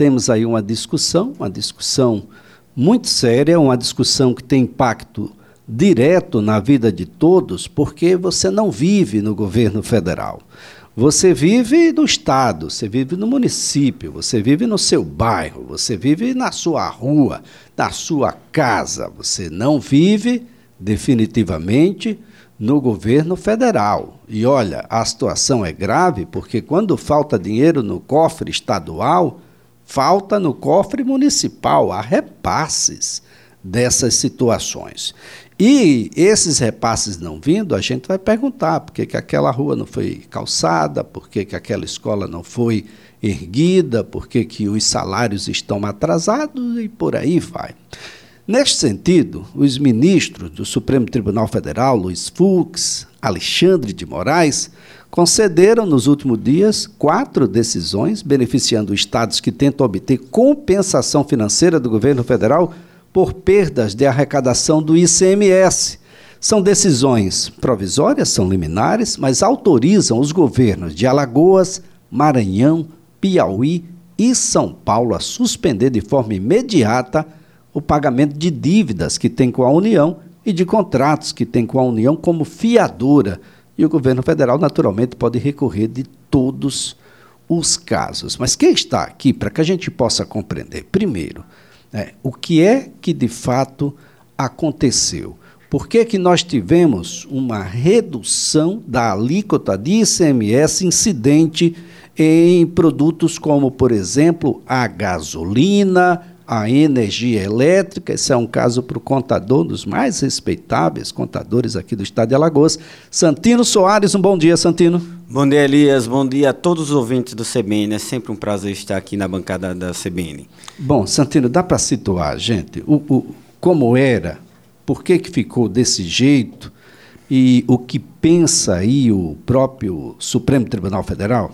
temos aí uma discussão, uma discussão muito séria, uma discussão que tem impacto direto na vida de todos, porque você não vive no governo federal. Você vive no estado, você vive no município, você vive no seu bairro, você vive na sua rua, na sua casa. Você não vive definitivamente no governo federal. E olha, a situação é grave porque quando falta dinheiro no cofre estadual, falta no cofre municipal. Há repasses dessas situações. E esses repasses não vindo, a gente vai perguntar por que, que aquela rua não foi calçada, por que, que aquela escola não foi erguida, por que, que os salários estão atrasados e por aí vai. Neste sentido, os ministros do Supremo Tribunal Federal, Luiz Fux, Alexandre de Moraes, concederam nos últimos dias quatro decisões beneficiando estados que tentam obter compensação financeira do governo federal por perdas de arrecadação do ICMS. São decisões provisórias, são liminares, mas autorizam os governos de Alagoas, Maranhão, Piauí e São Paulo a suspender de forma imediata o pagamento de dívidas que tem com a União e de contratos que tem com a União como fiadora. E o governo federal, naturalmente, pode recorrer de todos os casos. Mas quem está aqui para que a gente possa compreender? Primeiro, é, o que é que de fato aconteceu? Por que, que nós tivemos uma redução da alíquota de ICMS incidente em produtos como, por exemplo, a gasolina, a energia elétrica. Esse é um caso para o contador, um dos mais respeitáveis contadores aqui do estado de Alagoas. Santino Soares, um bom dia, Santino. Bom dia, Elias. Bom dia a todos os ouvintes do CBN. É sempre um prazer estar aqui na bancada da CBN. Bom, Santino, dá para situar, gente, o, o, como era, por que, que ficou desse jeito e o que pensa aí o próprio Supremo Tribunal Federal?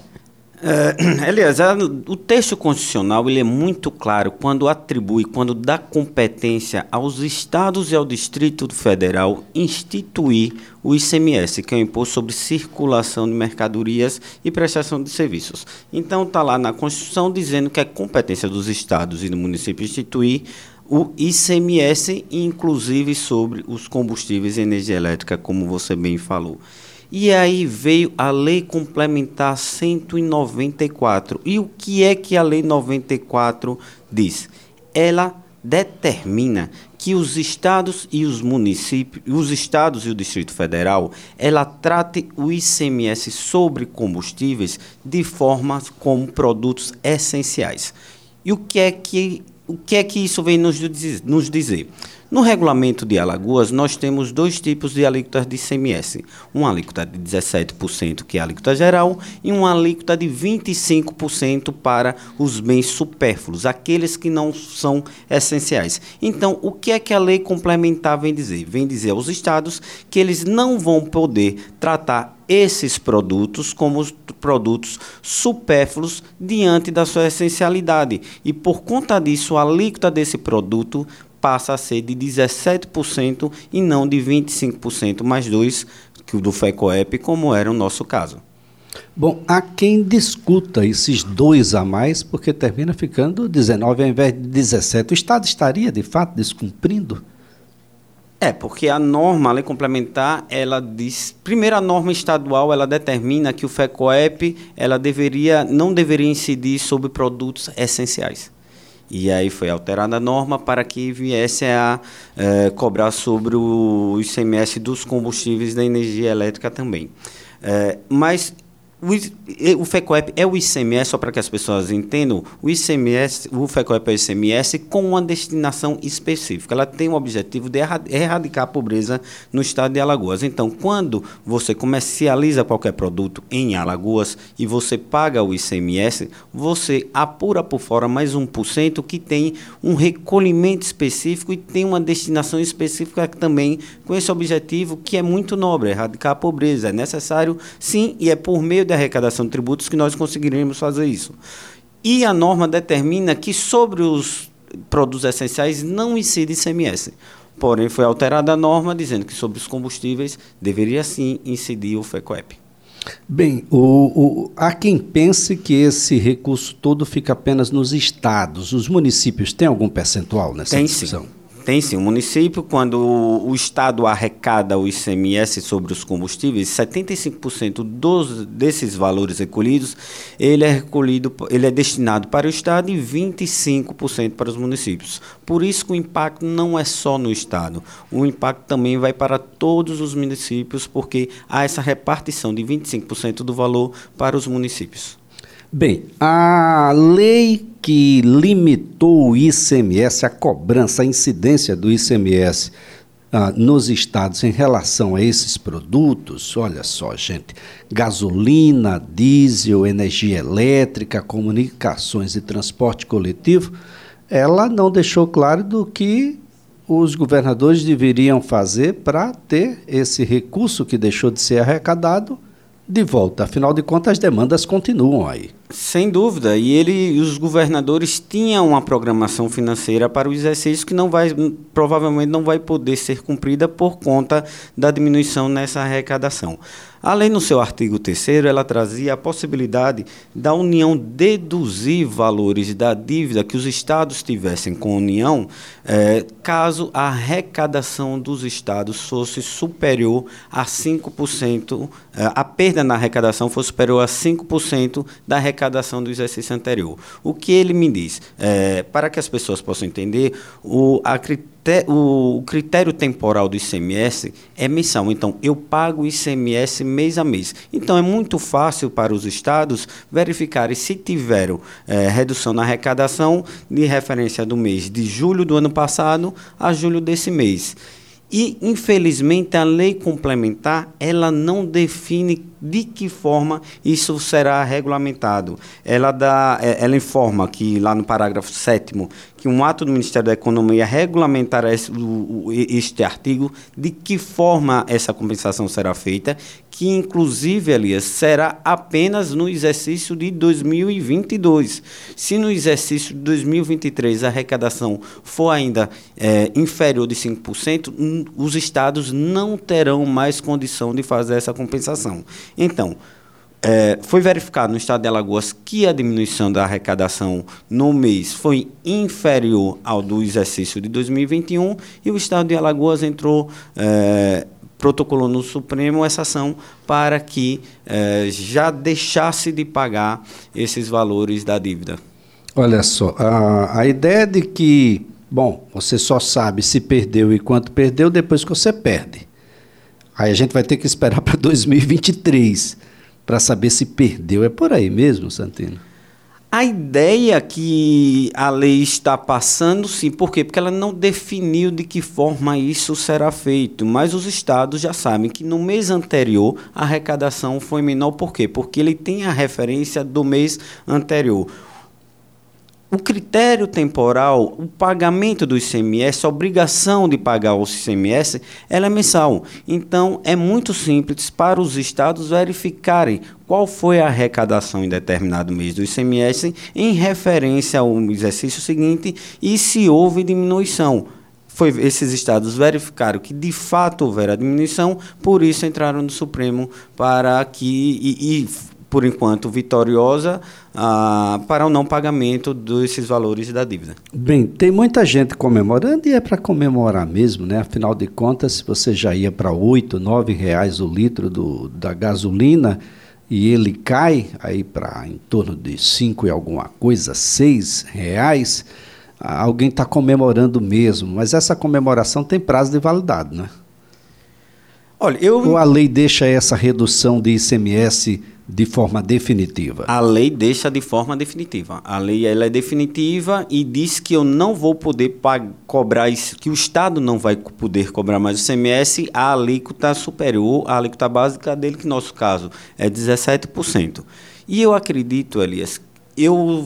É, o texto constitucional ele é muito claro quando atribui, quando dá competência aos estados e ao Distrito Federal instituir o ICMS, que é o Imposto sobre Circulação de Mercadorias e Prestação de Serviços. Então, está lá na Constituição dizendo que é competência dos estados e do município instituir o ICMS, inclusive sobre os combustíveis e energia elétrica, como você bem falou. E aí veio a Lei Complementar 194. E o que é que a Lei 94 diz? Ela determina que os estados e os municípios, os estados e o Distrito Federal, ela trate o ICMS sobre combustíveis de forma como produtos essenciais. E o que é que o que é que isso vem nos, dizer? No regulamento de Alagoas, nós temos dois tipos de alíquotas de ICMS. Uma alíquota de 17%, que é a alíquota geral, e uma alíquota de 25% para os bens supérfluos, aqueles que não são essenciais. Então, o que é que a lei complementar vem dizer? Vem dizer aos estados que eles não vão poder tratar esses produtos como produtos supérfluos diante da sua essencialidade. E por conta disso, a alíquota desse produto passa a ser de 17% e não de 25% mais 2% que o do FECOEP, como era o nosso caso. Bom, há quem discuta esses dois a mais, porque termina ficando 19 ao invés de 17. O Estado estaria, de fato, descumprindo? É, porque a norma, a lei complementar, ela diz, primeiro a norma estadual, ela determina que o FECOEP, ela deveria, não deveria incidir sobre produtos essenciais. E aí foi alterada a norma para que viesse a é, cobrar sobre o ICMS dos combustíveis da energia elétrica também. É, mas o, o FECOEP é o ICMS, só para que as pessoas entendam, o ICMS, o FECOEP é o ICMS com uma destinação específica. Ela tem o objetivo de erradicar a pobreza no estado de Alagoas. Então, quando você comercializa qualquer produto em Alagoas e você paga o ICMS, você apura por fora mais 1% que tem um recolhimento específico e tem uma destinação específica também com esse objetivo que é muito nobre, erradicar a pobreza. É necessário, sim, e é por meio de arrecadação de tributos que nós conseguiremos fazer isso. E a norma determina que sobre os produtos essenciais não incide ICMS. Porém, foi alterada a norma dizendo que sobre os combustíveis deveria sim incidir o FECOEP. Bem, o, o, há quem pense que esse recurso todo fica apenas nos estados. Os municípios têm algum percentual nessa Tem discussão? Sim. Tem sim. O município, quando o Estado arrecada o ICMS sobre os combustíveis, 75% dos, desses valores recolhidos, ele é recolhido, ele é destinado para o Estado e 25% para os municípios. Por isso que o impacto não é só no Estado. O impacto também vai para todos os municípios, porque há essa repartição de 25% do valor para os municípios. Bem, a lei que limitou o ICMS, a cobrança, a incidência do ICMS ah, nos estados em relação a esses produtos, olha só, gente, gasolina, diesel, energia elétrica, comunicações e transporte coletivo, ela não deixou claro do que os governadores deveriam fazer para ter esse recurso que deixou de ser arrecadado de volta. Afinal de contas, as demandas continuam aí. Sem dúvida. E ele, os governadores tinham uma programação financeira para o exercício que não vai, provavelmente não vai poder ser cumprida por conta da diminuição nessa arrecadação. A lei, no seu artigo 3 ela trazia a possibilidade da União deduzir valores da dívida que os estados tivessem com a União, eh, caso a arrecadação dos estados fosse superior a 5%, eh, a perda na arrecadação fosse superior a 5% da arrecadação do exercício anterior. O que ele me diz? Eh, para que as pessoas possam entender, o, a critério o critério temporal do ICMS é mensal. Então, eu pago o ICMS mês a mês. Então, é muito fácil para os estados verificarem se tiveram é, redução na arrecadação de referência do mês de julho do ano passado a julho desse mês. E, infelizmente, a lei complementar, ela não define de que forma isso será regulamentado. Ela, dá, é, ela informa que, lá no parágrafo 7 que um ato do Ministério da Economia regulamentará este, este artigo, de que forma essa compensação será feita, que inclusive, Elias, será apenas no exercício de 2022. Se no exercício de 2023 a arrecadação for ainda é, inferior de 5%, os estados não terão mais condição de fazer essa compensação. Então, é, foi verificado no estado de Alagoas que a diminuição da arrecadação no mês foi inferior ao do exercício de 2021 e o estado de Alagoas entrou é, protocolou no Supremo essa ação para que eh, já deixasse de pagar esses valores da dívida. Olha só, a, a ideia de que, bom, você só sabe se perdeu e quanto perdeu depois que você perde. Aí a gente vai ter que esperar para 2023 para saber se perdeu. É por aí mesmo, Santino? A ideia que a lei está passando, sim, por quê? Porque ela não definiu de que forma isso será feito, mas os estados já sabem que no mês anterior a arrecadação foi menor, por quê? Porque ele tem a referência do mês anterior. O critério temporal, o pagamento do ICMS, a obrigação de pagar o ICMS, ela é mensal. Então, é muito simples para os estados verificarem qual foi a arrecadação em determinado mês do ICMS em referência ao exercício seguinte e se houve diminuição. Foi, esses estados verificaram que de fato houver a diminuição, por isso entraram no Supremo para que e, e por enquanto, vitoriosa ah, para o não pagamento desses valores da dívida. Bem, tem muita gente comemorando e é para comemorar mesmo, né? Afinal de contas, se você já ia para oito, nove reais o litro do, da gasolina e ele cai aí para em torno de cinco e alguma coisa, seis reais, alguém está comemorando mesmo. Mas essa comemoração tem prazo de validade, né? Olha, eu... Ou a lei deixa essa redução de ICMS de forma definitiva? A lei deixa de forma definitiva. A lei ela é definitiva e diz que eu não vou poder cobrar isso, que o Estado não vai poder cobrar mais o CMS a alíquota superior à alíquota básica dele, que no nosso caso é 17%. E eu acredito, Elias, eu,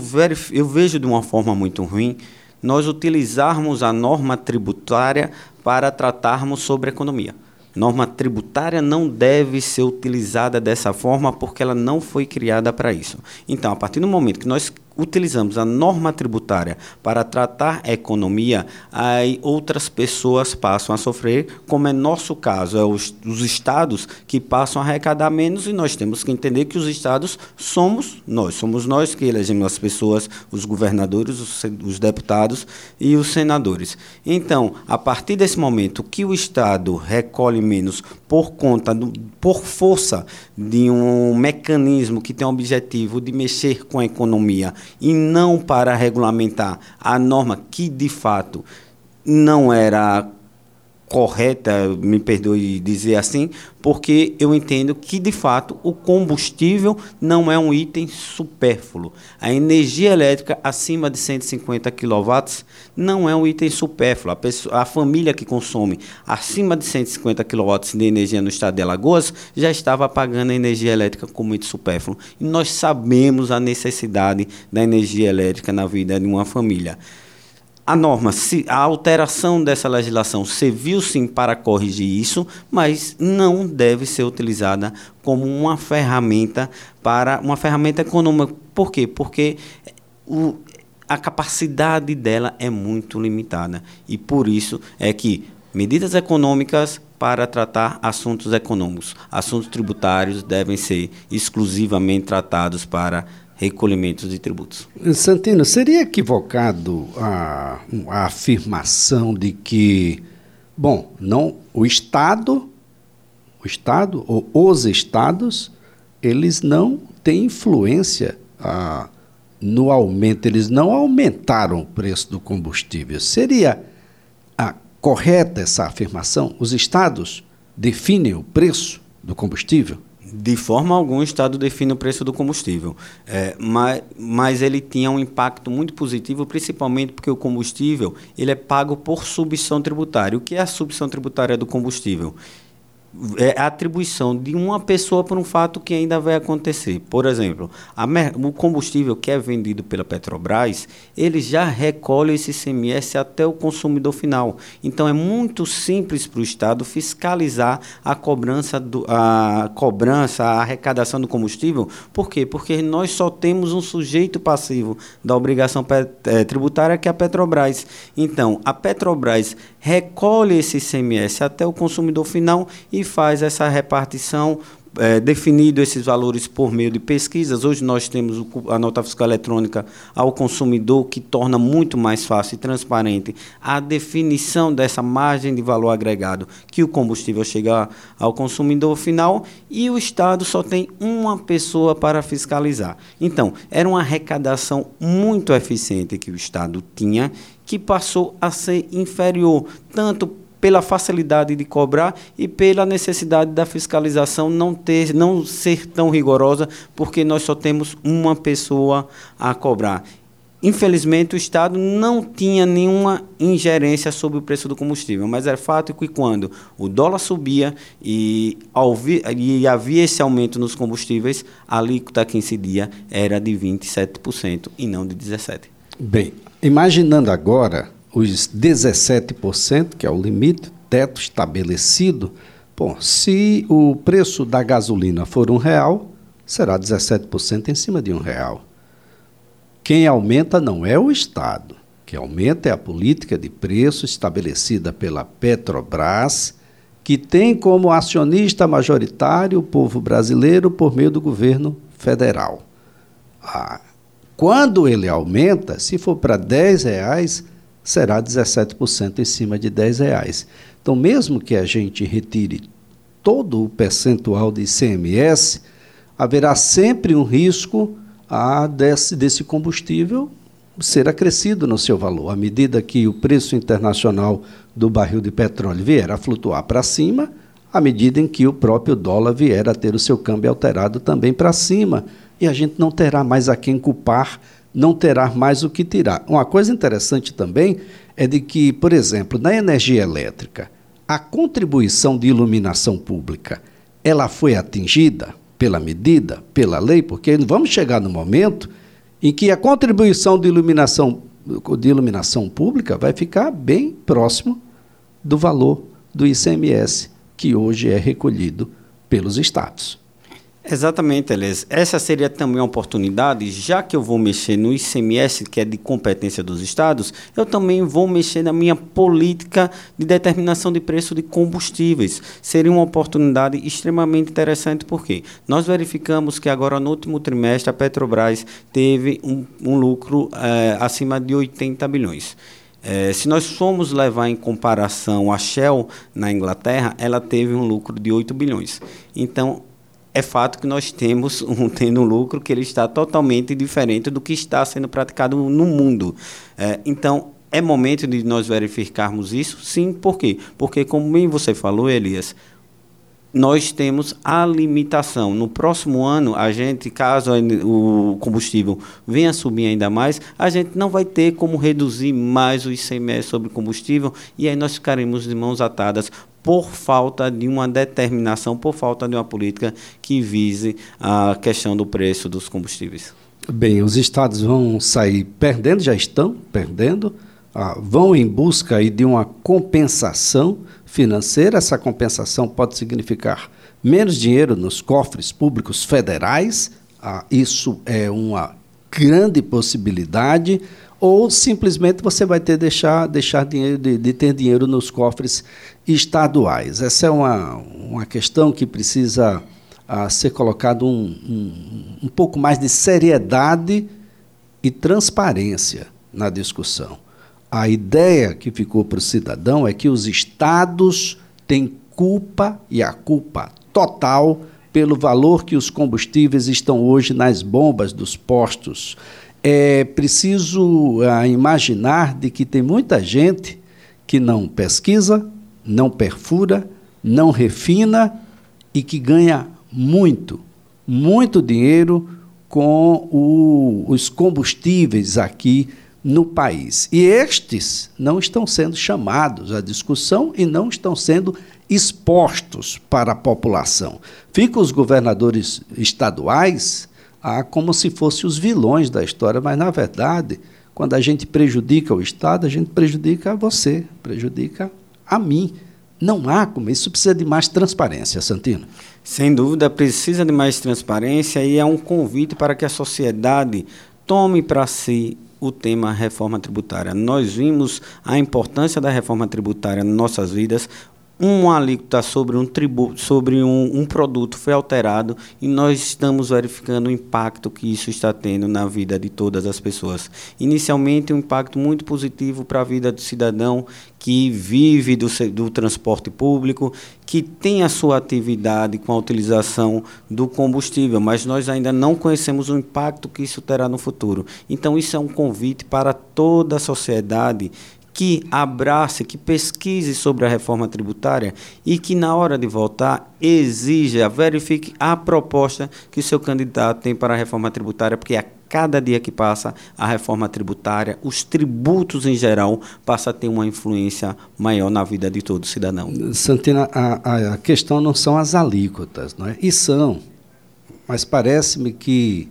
eu vejo de uma forma muito ruim nós utilizarmos a norma tributária para tratarmos sobre economia. Norma tributária não deve ser utilizada dessa forma porque ela não foi criada para isso. Então, a partir do momento que nós utilizamos a norma tributária para tratar a economia, aí outras pessoas passam a sofrer, como é nosso caso, é os, os estados que passam a arrecadar menos e nós temos que entender que os estados somos nós, somos nós que elegemos as pessoas, os governadores, os, os deputados e os senadores. Então, a partir desse momento que o estado recolhe menos por conta, do, por força de um mecanismo que tem o objetivo de mexer com a economia e não para regulamentar a norma que de fato não era correta, me perdoe dizer assim, porque eu entendo que, de fato, o combustível não é um item supérfluo. A energia elétrica acima de 150 kW não é um item supérfluo. A, pessoa, a família que consome acima de 150 kW de energia no estado de Alagoas já estava pagando a energia elétrica como item supérfluo. E nós sabemos a necessidade da energia elétrica na vida de uma família a norma, a alteração dessa legislação serviu sim para corrigir isso, mas não deve ser utilizada como uma ferramenta para uma ferramenta econômica. Por quê? Porque o, a capacidade dela é muito limitada e por isso é que medidas econômicas para tratar assuntos econômicos, assuntos tributários devem ser exclusivamente tratados para recolhimentos de tributos. Santino, seria equivocado a, a afirmação de que, bom, não o Estado, o Estado ou os estados, eles não têm influência no aumento, eles não aumentaram o preço do combustível. Seria correta essa afirmação? Os estados definem o preço do combustível? De forma alguma, o Estado define o preço do combustível, é, mas, mas ele tinha um impacto muito positivo, principalmente porque o combustível ele é pago por subção tributária. O que é a subção tributária do combustível? É atribuição de uma pessoa por um fato que ainda vai acontecer. Por exemplo, o combustível que é vendido pela Petrobras, ele já recolhe esse CMS até o consumidor final. Então é muito simples para o Estado fiscalizar a cobrança, do, a cobrança, a arrecadação do combustível. Por quê? Porque nós só temos um sujeito passivo da obrigação é, tributária que é a Petrobras. Então, a Petrobras recolhe esse CMS até o consumidor final e faz essa repartição é, definido esses valores por meio de pesquisas. Hoje nós temos a nota fiscal eletrônica ao consumidor, que torna muito mais fácil e transparente a definição dessa margem de valor agregado que o combustível chega ao consumidor final e o Estado só tem uma pessoa para fiscalizar. Então, era uma arrecadação muito eficiente que o Estado tinha, que passou a ser inferior, tanto pela facilidade de cobrar e pela necessidade da fiscalização não ter, não ser tão rigorosa, porque nós só temos uma pessoa a cobrar. Infelizmente, o Estado não tinha nenhuma ingerência sobre o preço do combustível, mas é fato que quando o dólar subia e, e havia esse aumento nos combustíveis, a alíquota que incidia era de 27% e não de 17%. Bem, imaginando agora os 17%, que é o limite, teto estabelecido, bom, se o preço da gasolina for um real, será 17% em cima de um real. Quem aumenta não é o Estado. Quem aumenta é a política de preço estabelecida pela Petrobras, que tem como acionista majoritário o povo brasileiro por meio do governo federal. Ah, quando ele aumenta, se for para 10 reais, será 17% em cima de 10 reais. Então, mesmo que a gente retire todo o percentual de ICMS, haverá sempre um risco a desse, desse combustível ser acrescido no seu valor. À medida que o preço internacional do barril de petróleo vier a flutuar para cima, à medida em que o próprio dólar vier a ter o seu câmbio alterado também para cima. E a gente não terá mais a quem culpar não terá mais o que tirar. Uma coisa interessante também é de que, por exemplo, na energia elétrica, a contribuição de iluminação pública, ela foi atingida pela medida, pela lei, porque vamos chegar no momento em que a contribuição de iluminação, de iluminação pública vai ficar bem próximo do valor do ICMS que hoje é recolhido pelos estados. Exatamente, Elias. Essa seria também uma oportunidade, já que eu vou mexer no ICMS, que é de competência dos estados, eu também vou mexer na minha política de determinação de preço de combustíveis. Seria uma oportunidade extremamente interessante, porque nós verificamos que agora no último trimestre a Petrobras teve um, um lucro é, acima de 80 bilhões. É, se nós formos levar em comparação a Shell na Inglaterra, ela teve um lucro de 8 bilhões. Então, é fato que nós temos um tendo um lucro que ele está totalmente diferente do que está sendo praticado no mundo. É, então, é momento de nós verificarmos isso? Sim, por quê? Porque, como bem você falou, Elias, nós temos a limitação. No próximo ano, a gente, caso o combustível venha subir ainda mais, a gente não vai ter como reduzir mais o ICMS sobre combustível e aí nós ficaremos de mãos atadas por falta de uma determinação, por falta de uma política que vise a questão do preço dos combustíveis. Bem, os estados vão sair perdendo, já estão perdendo, ah, vão em busca aí de uma compensação financeira. Essa compensação pode significar menos dinheiro nos cofres públicos federais, ah, isso é uma grande possibilidade ou simplesmente você vai ter deixar deixar dinheiro de, de, ter dinheiro nos cofres estaduais. Essa é uma, uma questão que precisa uh, ser colocado um, um, um pouco mais de seriedade e transparência na discussão. A ideia que ficou para o cidadão é que os estados têm culpa e a culpa total pelo valor que os combustíveis estão hoje nas bombas dos postos é preciso ah, imaginar de que tem muita gente que não pesquisa, não perfura, não refina e que ganha muito, muito dinheiro com o, os combustíveis aqui no país. E estes não estão sendo chamados à discussão e não estão sendo expostos para a população. Ficam os governadores estaduais a como se fossem os vilões da história, mas na verdade, quando a gente prejudica o Estado, a gente prejudica você, prejudica a mim. Não há como, isso precisa de mais transparência, Santino. Sem dúvida, precisa de mais transparência e é um convite para que a sociedade tome para si o tema reforma tributária. Nós vimos a importância da reforma tributária em nossas vidas, uma alíquota sobre um tributo, sobre um, um, produto foi alterado e nós estamos verificando o impacto que isso está tendo na vida de todas as pessoas. Inicialmente, um impacto muito positivo para a vida do cidadão que vive do, do transporte público, que tem a sua atividade com a utilização do combustível, mas nós ainda não conhecemos o impacto que isso terá no futuro. Então, isso é um convite para toda a sociedade que abrace, que pesquise sobre a reforma tributária e que, na hora de votar, exija, verifique a proposta que o seu candidato tem para a reforma tributária, porque a cada dia que passa, a reforma tributária, os tributos em geral, passa a ter uma influência maior na vida de todo cidadão. Santina, a, a questão não são as alíquotas, não é? E são, mas parece-me que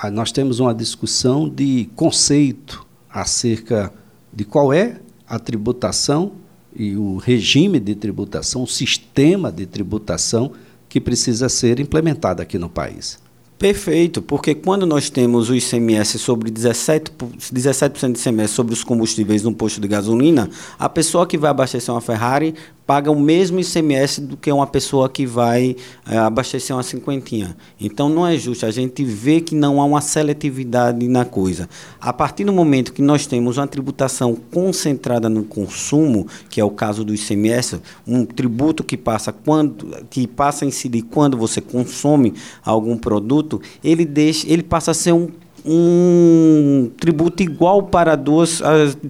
ah, nós temos uma discussão de conceito acerca de qual é a tributação e o regime de tributação, o sistema de tributação que precisa ser implementado aqui no país. Perfeito, porque quando nós temos o ICMS sobre 17%, 17 de ICMS sobre os combustíveis no posto de gasolina, a pessoa que vai abastecer uma Ferrari paga o mesmo ICMS do que uma pessoa que vai é, abastecer uma cinquentinha. Então não é justo. A gente vê que não há uma seletividade na coisa. A partir do momento que nós temos uma tributação concentrada no consumo, que é o caso do ICMS, um tributo que passa quando que passa a incidir quando você consome algum produto, ele deixa, ele passa a ser um um tributo igual para duas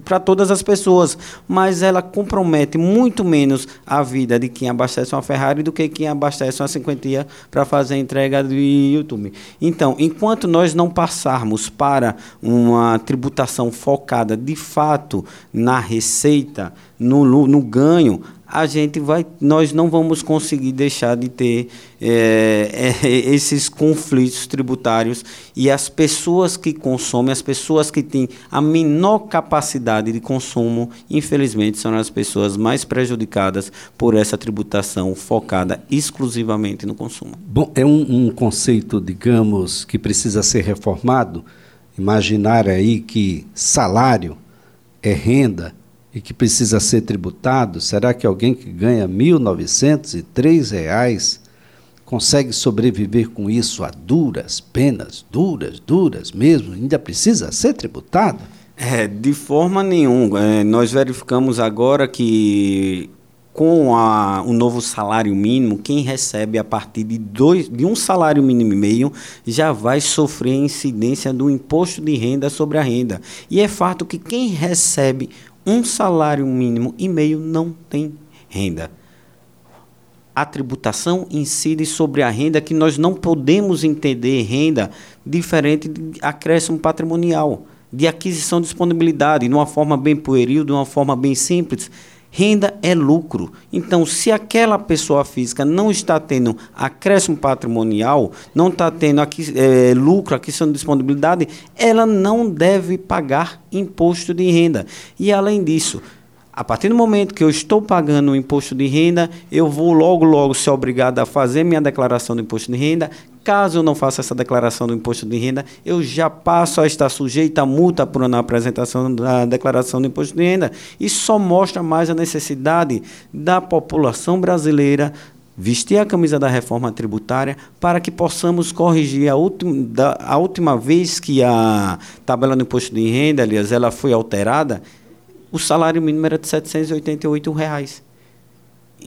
para todas as pessoas, mas ela compromete muito menos a vida de quem abastece uma Ferrari do que quem abastece uma cinquentinha para fazer a entrega do YouTube. Então, enquanto nós não passarmos para uma tributação focada de fato na receita, no, no ganho, a gente vai, nós não vamos conseguir deixar de ter é, é, esses conflitos tributários e as pessoas que consomem, as pessoas que têm a menor capacidade de consumo, infelizmente, são as pessoas mais prejudicadas por essa tributação focada exclusivamente no consumo. Bom, é um, um conceito, digamos, que precisa ser reformado. Imaginar aí que salário é renda e que precisa ser tributado, será que alguém que ganha R$ 1.903 consegue sobreviver com isso a duras penas, duras, duras mesmo, ainda precisa ser tributado? É, de forma nenhuma. É, nós verificamos agora que com a, o novo salário mínimo, quem recebe a partir de, dois, de um salário mínimo e meio já vai sofrer incidência do imposto de renda sobre a renda. E é fato que quem recebe um salário mínimo e meio não tem renda. A tributação incide sobre a renda que nós não podemos entender renda diferente de acréscimo patrimonial, de aquisição de disponibilidade, de uma forma bem pueril, de uma forma bem simples Renda é lucro. Então, se aquela pessoa física não está tendo acréscimo patrimonial, não está tendo aqui, é, lucro, aquisição de disponibilidade, ela não deve pagar imposto de renda. E além disso, a partir do momento que eu estou pagando o imposto de renda, eu vou logo, logo ser obrigado a fazer minha declaração do imposto de renda. Caso eu não faça essa declaração do imposto de renda, eu já passo a estar sujeito a multa por não apresentação da declaração do imposto de renda. Isso só mostra mais a necessidade da população brasileira vestir a camisa da reforma tributária para que possamos corrigir a última, da, a última vez que a tabela do imposto de renda, aliás, ela foi alterada, o salário mínimo era de 788 reais.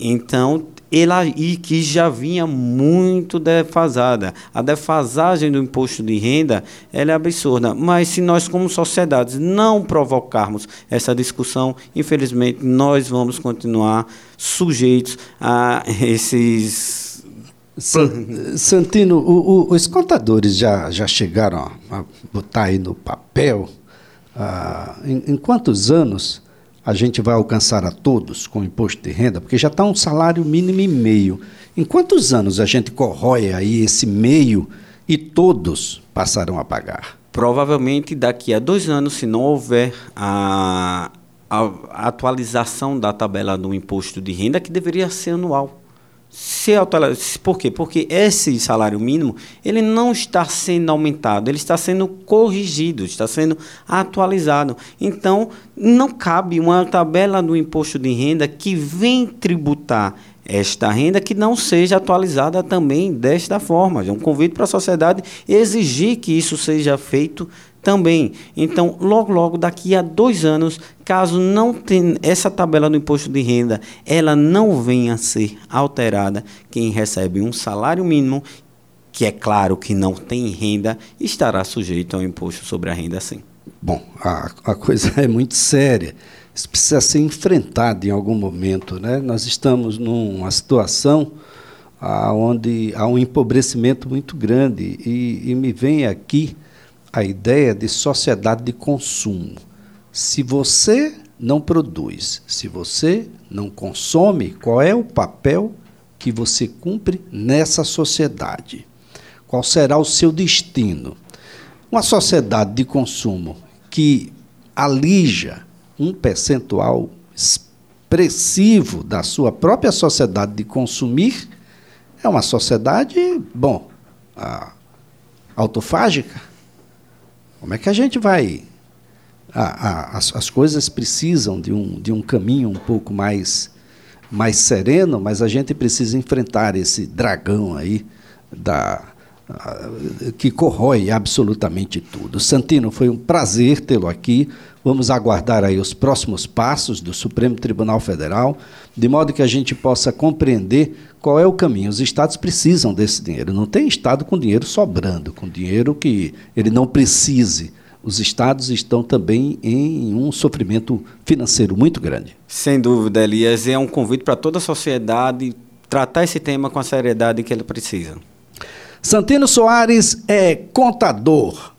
Então, ela e que já vinha muito defasada. A defasagem do imposto de renda ela é absurda. Mas se nós, como sociedades, não provocarmos essa discussão, infelizmente, nós vamos continuar sujeitos a esses. Santino, o, o, os contadores já, já chegaram a botar aí no papel ah, em, em, quantos anos a gente vai alcançar a todos com o imposto de renda? Porque já está um salário mínimo e meio. Em quantos anos a gente corrói aí esse meio e todos passarão a pagar? Provavelmente daqui a dois anos, se não houver a, a atualização da tabela do imposto de renda, que deveria ser anual. Se por quê? Porque esse salário mínimo ele não está sendo aumentado, ele está sendo corrigido, está sendo atualizado. Então, não cabe uma tabela do imposto de renda que vem tributar esta renda que não seja atualizada também desta forma. É um convite para a sociedade exigir que isso seja feito também. Então, logo, logo, daqui a dois anos, caso não tenha essa tabela do imposto de renda, ela não venha a ser alterada, quem recebe um salário mínimo, que é claro que não tem renda, estará sujeito ao imposto sobre a renda sim. Bom, a, a coisa é muito séria. Isso precisa ser enfrentado em algum momento. Né? Nós estamos numa situação onde há um empobrecimento muito grande e, e me vem aqui a ideia de sociedade de consumo. Se você não produz, se você não consome, qual é o papel que você cumpre nessa sociedade? Qual será o seu destino? Uma sociedade de consumo que alija um percentual expressivo da sua própria sociedade de consumir é uma sociedade, bom, autofágica como é que a gente vai. as, as coisas precisam de um, de um caminho um pouco mais, mais sereno, mas a gente precisa enfrentar esse dragão aí da, que corrói absolutamente tudo. Santino, foi um prazer tê-lo aqui. Vamos aguardar aí os próximos passos do Supremo Tribunal Federal, de modo que a gente possa compreender qual é o caminho. Os estados precisam desse dinheiro. Não tem estado com dinheiro sobrando, com dinheiro que ele não precise. Os estados estão também em um sofrimento financeiro muito grande. Sem dúvida, Elias. É um convite para toda a sociedade tratar esse tema com a seriedade que ele precisa. Santino Soares é contador